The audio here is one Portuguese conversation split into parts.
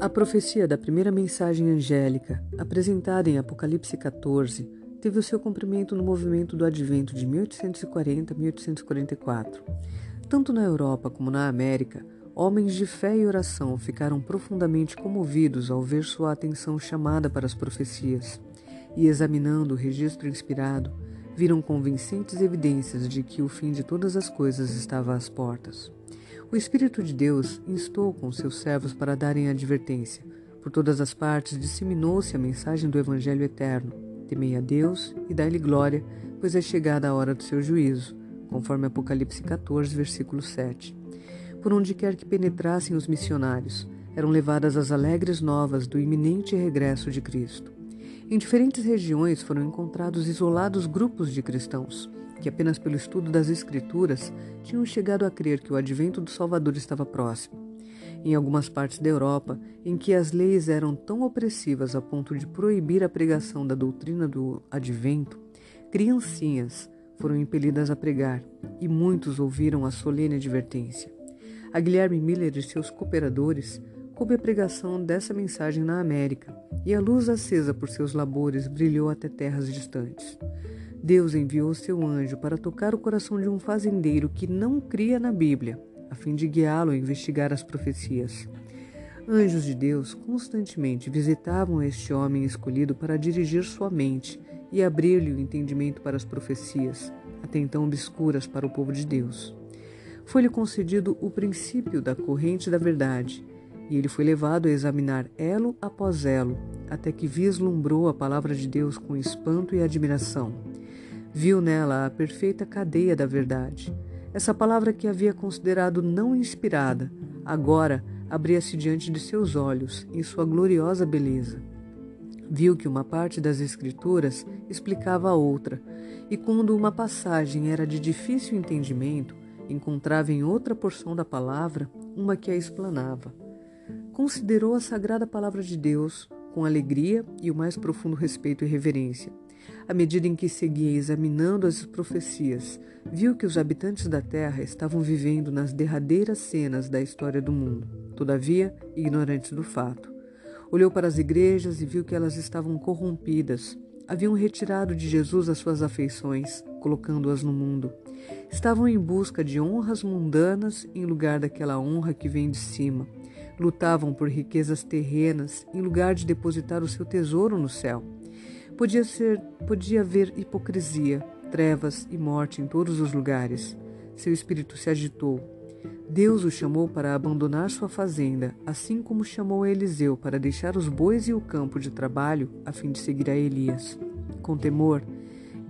A profecia da primeira mensagem angélica, apresentada em Apocalipse 14, teve o seu cumprimento no movimento do Advento de 1840-1844. Tanto na Europa como na América, homens de fé e oração ficaram profundamente comovidos ao ver sua atenção chamada para as profecias e, examinando o registro inspirado, viram convincentes evidências de que o fim de todas as coisas estava às portas. O Espírito de Deus instou com seus servos para darem advertência. Por todas as partes disseminou-se a mensagem do Evangelho eterno. Temei a Deus e dai-lhe glória, pois é chegada a hora do seu juízo, conforme Apocalipse 14, versículo 7. Por onde quer que penetrassem os missionários, eram levadas as alegres novas do iminente regresso de Cristo. Em diferentes regiões foram encontrados isolados grupos de cristãos que apenas pelo estudo das Escrituras tinham chegado a crer que o advento do Salvador estava próximo. Em algumas partes da Europa, em que as leis eram tão opressivas a ponto de proibir a pregação da doutrina do advento, criancinhas foram impelidas a pregar e muitos ouviram a solene advertência. A Guilherme Miller e seus cooperadores coube a pregação dessa mensagem na América e a luz acesa por seus labores brilhou até terras distantes. Deus enviou seu anjo para tocar o coração de um fazendeiro que não cria na Bíblia, a fim de guiá-lo a investigar as profecias. Anjos de Deus constantemente visitavam este homem escolhido para dirigir sua mente e abrir-lhe o entendimento para as profecias, até então obscuras para o povo de Deus. Foi-lhe concedido o princípio da corrente da verdade, e ele foi levado a examinar elo após elo, até que vislumbrou a palavra de Deus com espanto e admiração. Viu nela a perfeita cadeia da verdade. Essa palavra que havia considerado não inspirada, agora abria-se diante de seus olhos, em sua gloriosa beleza. Viu que uma parte das Escrituras explicava a outra, e quando uma passagem era de difícil entendimento, encontrava em outra porção da palavra uma que a explanava. Considerou a sagrada palavra de Deus com alegria e o mais profundo respeito e reverência. À medida em que seguia examinando as profecias, viu que os habitantes da terra estavam vivendo nas derradeiras cenas da história do mundo, todavia ignorantes do fato. Olhou para as igrejas e viu que elas estavam corrompidas. Haviam retirado de Jesus as suas afeições, colocando-as no mundo. Estavam em busca de honras mundanas em lugar daquela honra que vem de cima. Lutavam por riquezas terrenas em lugar de depositar o seu tesouro no céu. Podia ser, podia haver hipocrisia, trevas e morte em todos os lugares. Seu espírito se agitou. Deus o chamou para abandonar sua fazenda, assim como chamou Eliseu para deixar os bois e o campo de trabalho a fim de seguir a Elias. Com temor,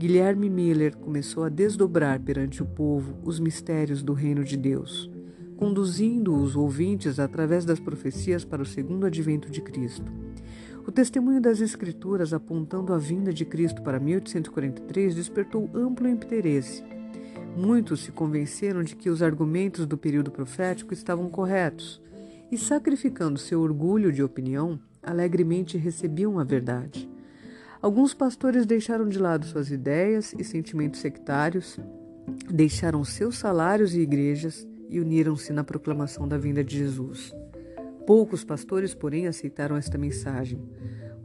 Guilherme Miller começou a desdobrar perante o povo os mistérios do reino de Deus, conduzindo os ouvintes através das profecias para o segundo advento de Cristo. O testemunho das Escrituras apontando a vinda de Cristo para 1843 despertou amplo interesse. Muitos se convenceram de que os argumentos do período profético estavam corretos e, sacrificando seu orgulho de opinião, alegremente recebiam a verdade. Alguns pastores deixaram de lado suas ideias e sentimentos sectários, deixaram seus salários e igrejas e uniram-se na proclamação da vinda de Jesus. Poucos pastores, porém, aceitaram esta mensagem.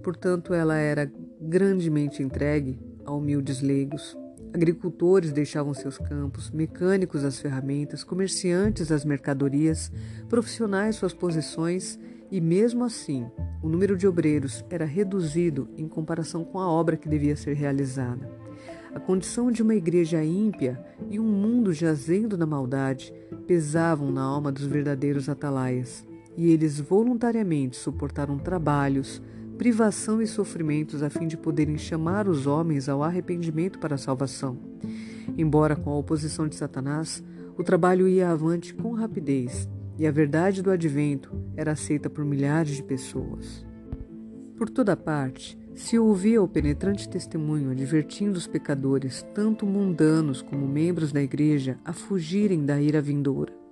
Portanto, ela era grandemente entregue a humildes leigos. Agricultores deixavam seus campos, mecânicos as ferramentas, comerciantes as mercadorias, profissionais suas posições, e mesmo assim, o número de obreiros era reduzido em comparação com a obra que devia ser realizada. A condição de uma igreja ímpia e um mundo jazendo na maldade pesavam na alma dos verdadeiros atalaias e eles voluntariamente suportaram trabalhos, privação e sofrimentos a fim de poderem chamar os homens ao arrependimento para a salvação. Embora com a oposição de Satanás, o trabalho ia avante com rapidez e a verdade do advento era aceita por milhares de pessoas. Por toda parte, se ouvia o penetrante testemunho advertindo os pecadores, tanto mundanos como membros da igreja, a fugirem da ira vindoura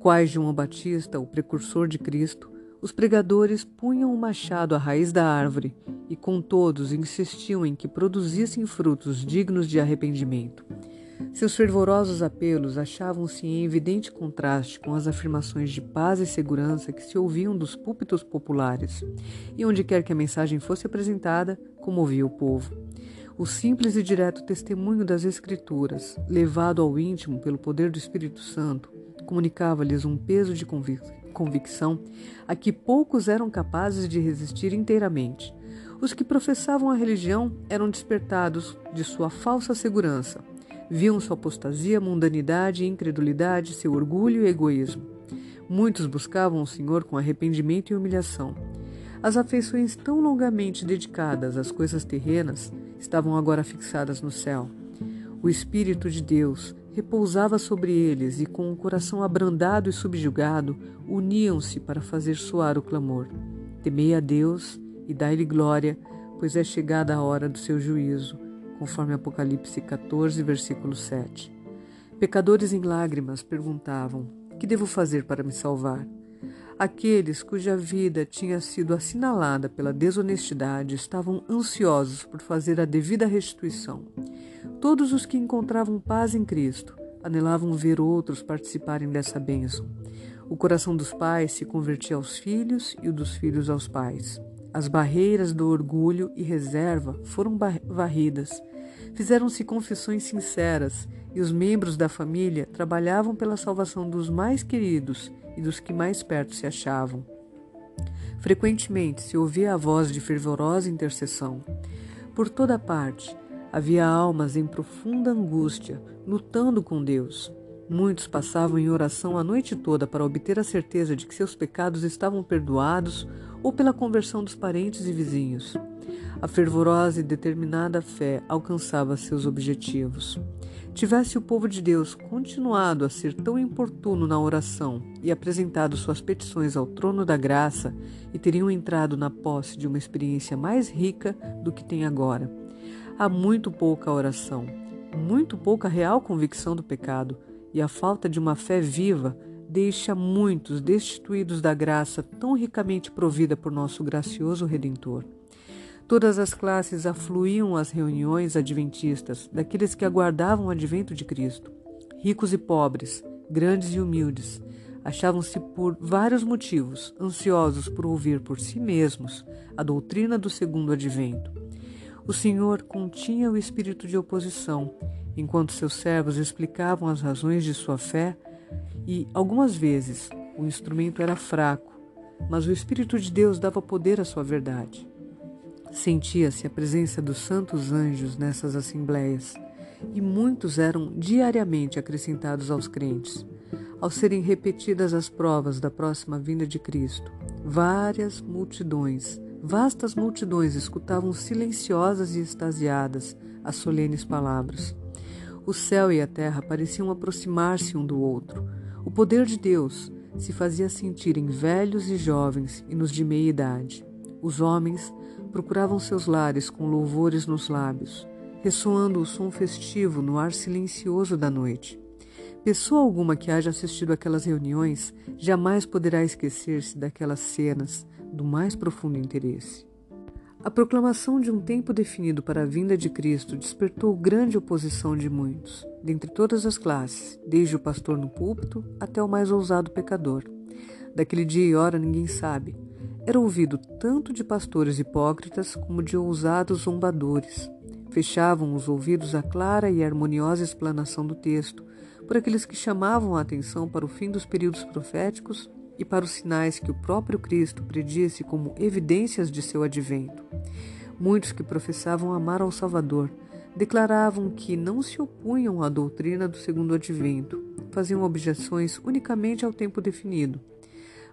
quais João Batista, o precursor de Cristo, os pregadores punham o machado à raiz da árvore e com todos insistiam em que produzissem frutos dignos de arrependimento. Seus fervorosos apelos achavam-se em evidente contraste com as afirmações de paz e segurança que se ouviam dos púlpitos populares, e onde quer que a mensagem fosse apresentada, comovia o povo. O simples e direto testemunho das Escrituras, levado ao íntimo pelo poder do Espírito Santo, comunicava-lhes um peso de convic convicção a que poucos eram capazes de resistir inteiramente. Os que professavam a religião eram despertados de sua falsa segurança Viam sua apostasia, mundanidade, incredulidade, seu orgulho e egoísmo. Muitos buscavam o Senhor com arrependimento e humilhação. As afeições tão longamente dedicadas às coisas terrenas estavam agora fixadas no céu. O Espírito de Deus repousava sobre eles e, com o coração abrandado e subjugado, uniam-se para fazer soar o clamor: Temei a Deus e dai-lhe glória, pois é chegada a hora do seu juízo conforme Apocalipse 14, versículo 7. Pecadores em lágrimas perguntavam: Que devo fazer para me salvar? Aqueles cuja vida tinha sido assinalada pela desonestidade estavam ansiosos por fazer a devida restituição. Todos os que encontravam paz em Cristo anelavam ver outros participarem dessa bênção. O coração dos pais se convertia aos filhos e o dos filhos aos pais. As barreiras do orgulho e reserva foram varridas. Fizeram-se confissões sinceras e os membros da família trabalhavam pela salvação dos mais queridos e dos que mais perto se achavam. Frequentemente se ouvia a voz de fervorosa intercessão. Por toda parte havia almas em profunda angústia, lutando com Deus. Muitos passavam em oração a noite toda para obter a certeza de que seus pecados estavam perdoados ou pela conversão dos parentes e vizinhos. A fervorosa e determinada fé alcançava seus objetivos. Tivesse o povo de Deus continuado a ser tão importuno na oração e apresentado suas petições ao trono da graça, e teriam entrado na posse de uma experiência mais rica do que tem agora. Há muito pouca oração, muito pouca real convicção do pecado e a falta de uma fé viva deixa muitos destituídos da graça tão ricamente provida por nosso gracioso Redentor. Todas as classes afluíam às reuniões adventistas daqueles que aguardavam o advento de Cristo. Ricos e pobres, grandes e humildes, achavam-se por vários motivos ansiosos por ouvir por si mesmos a doutrina do segundo advento. O Senhor continha o espírito de oposição enquanto seus servos explicavam as razões de sua fé, e algumas vezes o instrumento era fraco, mas o Espírito de Deus dava poder à sua verdade. Sentia-se a presença dos santos anjos nessas assembleias, e muitos eram diariamente acrescentados aos crentes. Ao serem repetidas as provas da próxima vinda de Cristo, várias multidões, vastas multidões escutavam silenciosas e extasiadas as solenes palavras. O céu e a terra pareciam aproximar-se um do outro. O poder de Deus se fazia sentir em velhos e jovens e nos de meia idade. Os homens procuravam seus lares com louvores nos lábios, ressoando o som festivo no ar silencioso da noite. Pessoa alguma que haja assistido aquelas reuniões jamais poderá esquecer-se daquelas cenas do mais profundo interesse. A proclamação de um tempo definido para a vinda de Cristo despertou grande oposição de muitos, dentre todas as classes, desde o pastor no púlpito até o mais ousado pecador. Daquele dia e hora ninguém sabe. Era ouvido tanto de pastores hipócritas como de ousados zombadores. Fechavam os ouvidos à clara e harmoniosa explanação do texto, por aqueles que chamavam a atenção para o fim dos períodos proféticos e para os sinais que o próprio Cristo predisse como evidências de seu advento. Muitos que professavam amar ao Salvador declaravam que não se opunham à doutrina do segundo advento, faziam objeções unicamente ao tempo definido.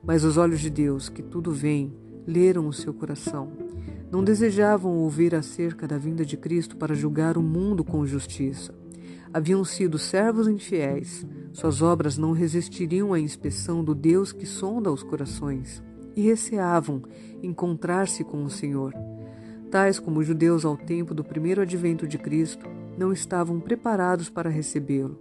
Mas os olhos de Deus, que tudo veem, leram o seu coração. Não desejavam ouvir acerca da vinda de Cristo para julgar o mundo com justiça. Haviam sido servos infiéis, suas obras não resistiriam à inspeção do Deus que sonda os corações e receavam encontrar-se com o Senhor. Tais como os judeus ao tempo do primeiro advento de Cristo não estavam preparados para recebê-lo.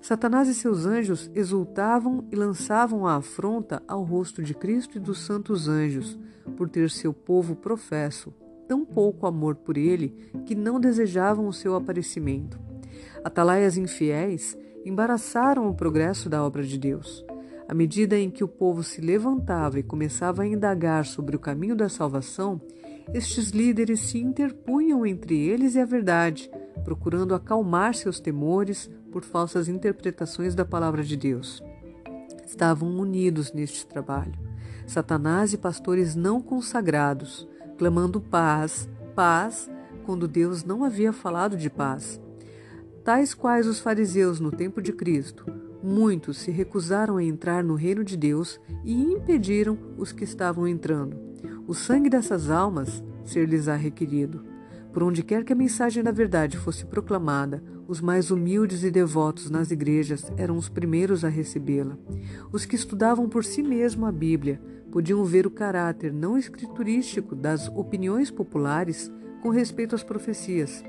Satanás e seus anjos exultavam e lançavam a afronta ao rosto de Cristo e dos santos anjos, por ter seu povo professo tão pouco amor por ele que não desejavam o seu aparecimento. Atalaias infiéis embaraçaram o progresso da obra de Deus. À medida em que o povo se levantava e começava a indagar sobre o caminho da salvação, estes líderes se interpunham entre eles e a verdade, procurando acalmar seus temores por falsas interpretações da palavra de Deus. Estavam unidos neste trabalho, Satanás e pastores não consagrados, clamando paz, paz, quando Deus não havia falado de paz. Tais quais os fariseus no tempo de Cristo, muitos se recusaram a entrar no reino de Deus e impediram os que estavam entrando. O sangue dessas almas ser-lhes-á requerido. Por onde quer que a mensagem da verdade fosse proclamada, os mais humildes e devotos nas igrejas eram os primeiros a recebê-la. Os que estudavam por si mesmo a Bíblia podiam ver o caráter não escriturístico das opiniões populares com respeito às profecias.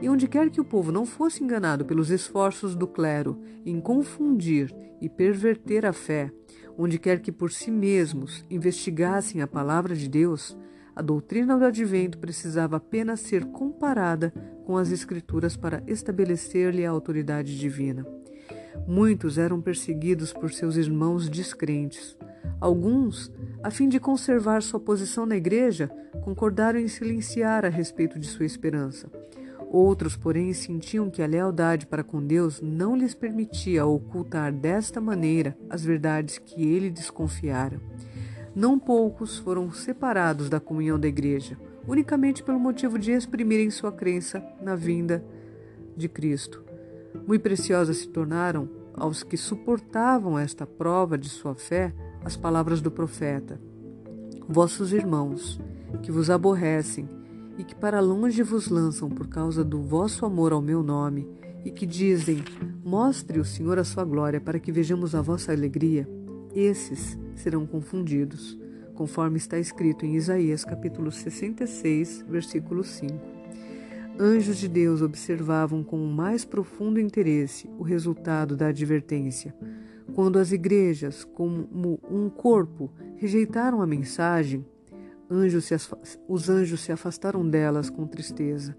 E onde quer que o povo não fosse enganado pelos esforços do clero em confundir e perverter a fé, onde quer que por si mesmos investigassem a palavra de Deus, a doutrina do advento precisava apenas ser comparada com as Escrituras para estabelecer-lhe a autoridade divina. Muitos eram perseguidos por seus irmãos descrentes. Alguns, a fim de conservar sua posição na igreja, concordaram em silenciar a respeito de sua esperança. Outros, porém, sentiam que a lealdade para com Deus não lhes permitia ocultar desta maneira as verdades que ele desconfiara. Não poucos foram separados da comunhão da igreja, unicamente pelo motivo de exprimirem sua crença na vinda de Cristo. Muito preciosas se tornaram aos que suportavam esta prova de sua fé as palavras do profeta: Vossos irmãos, que vos aborrecem e que para longe vos lançam por causa do vosso amor ao meu nome, e que dizem: Mostre o Senhor a sua glória para que vejamos a vossa alegria esses serão confundidos, conforme está escrito em Isaías capítulo 66, versículo 5. Anjos de Deus observavam com o mais profundo interesse o resultado da advertência. Quando as igrejas, como um corpo, rejeitaram a mensagem, anjos os anjos se afastaram delas com tristeza.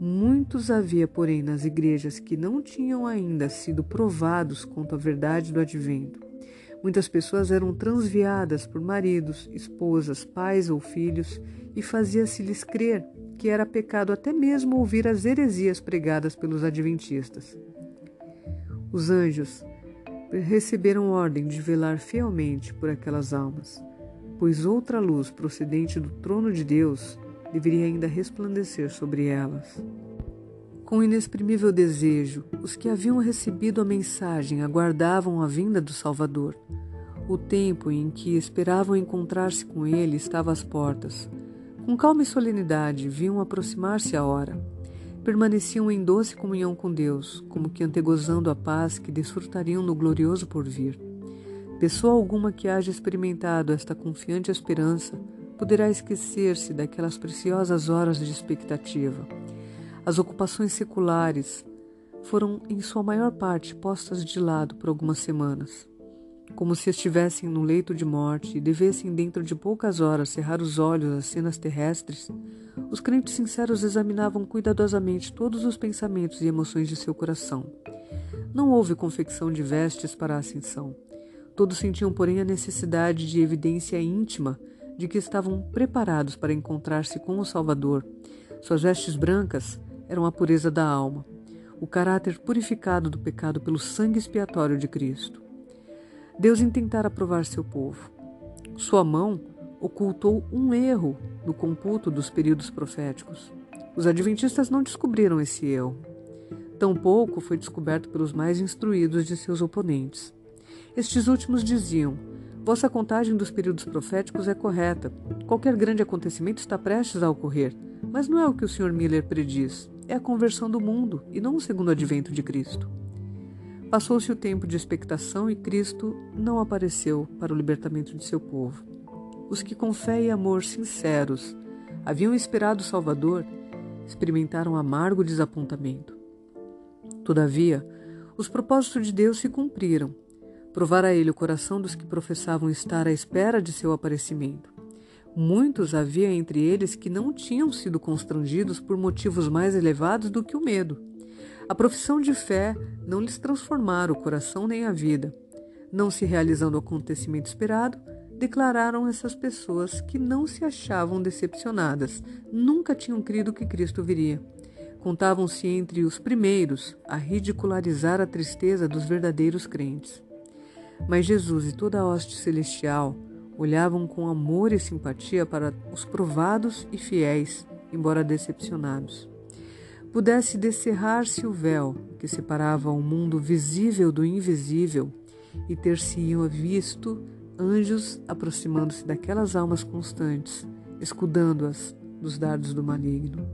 Muitos havia, porém, nas igrejas que não tinham ainda sido provados quanto à verdade do advento. Muitas pessoas eram transviadas por maridos, esposas, pais ou filhos e fazia-se-lhes crer que era pecado até mesmo ouvir as heresias pregadas pelos adventistas. Os anjos receberam ordem de velar fielmente por aquelas almas, pois outra luz procedente do trono de Deus deveria ainda resplandecer sobre elas. Com inexprimível desejo, os que haviam recebido a mensagem aguardavam a vinda do Salvador. O tempo em que esperavam encontrar-se com ele estava às portas. Com calma e solenidade viam aproximar-se a hora. Permaneciam em doce comunhão com Deus, como que antegozando a paz que desfrutariam no glorioso porvir. Pessoa alguma que haja experimentado esta confiante esperança poderá esquecer-se daquelas preciosas horas de expectativa as ocupações seculares foram, em sua maior parte, postas de lado por algumas semanas. Como se estivessem no leito de morte e devessem, dentro de poucas horas, cerrar os olhos às cenas terrestres, os crentes sinceros examinavam cuidadosamente todos os pensamentos e emoções de seu coração. Não houve confecção de vestes para a ascensão. Todos sentiam, porém, a necessidade de evidência íntima de que estavam preparados para encontrar-se com o Salvador. Suas vestes brancas eram a pureza da alma, o caráter purificado do pecado pelo sangue expiatório de Cristo. Deus intentara provar seu povo. Sua mão ocultou um erro no computo dos períodos proféticos. Os adventistas não descobriram esse erro. Tampouco foi descoberto pelos mais instruídos de seus oponentes. Estes últimos diziam: Vossa contagem dos períodos proféticos é correta. Qualquer grande acontecimento está prestes a ocorrer. Mas não é o que o Sr. Miller prediz é a conversão do mundo e não o segundo advento de Cristo. Passou-se o tempo de expectação e Cristo não apareceu para o libertamento de seu povo. Os que com fé e amor sinceros haviam esperado o Salvador experimentaram amargo desapontamento. Todavia, os propósitos de Deus se cumpriram. Provara ele o coração dos que professavam estar à espera de seu aparecimento. Muitos havia entre eles que não tinham sido constrangidos por motivos mais elevados do que o medo. A profissão de fé não lhes transformara o coração nem a vida. Não se realizando o acontecimento esperado, declararam essas pessoas que não se achavam decepcionadas, nunca tinham crido que Cristo viria. Contavam-se entre os primeiros a ridicularizar a tristeza dos verdadeiros crentes. Mas Jesus e toda a hoste celestial olhavam com amor e simpatia para os provados e fiéis, embora decepcionados pudesse descerrar-se o véu que separava o mundo visível do invisível e ter-se-iam visto anjos aproximando-se daquelas almas constantes, escudando-as dos dardos do maligno.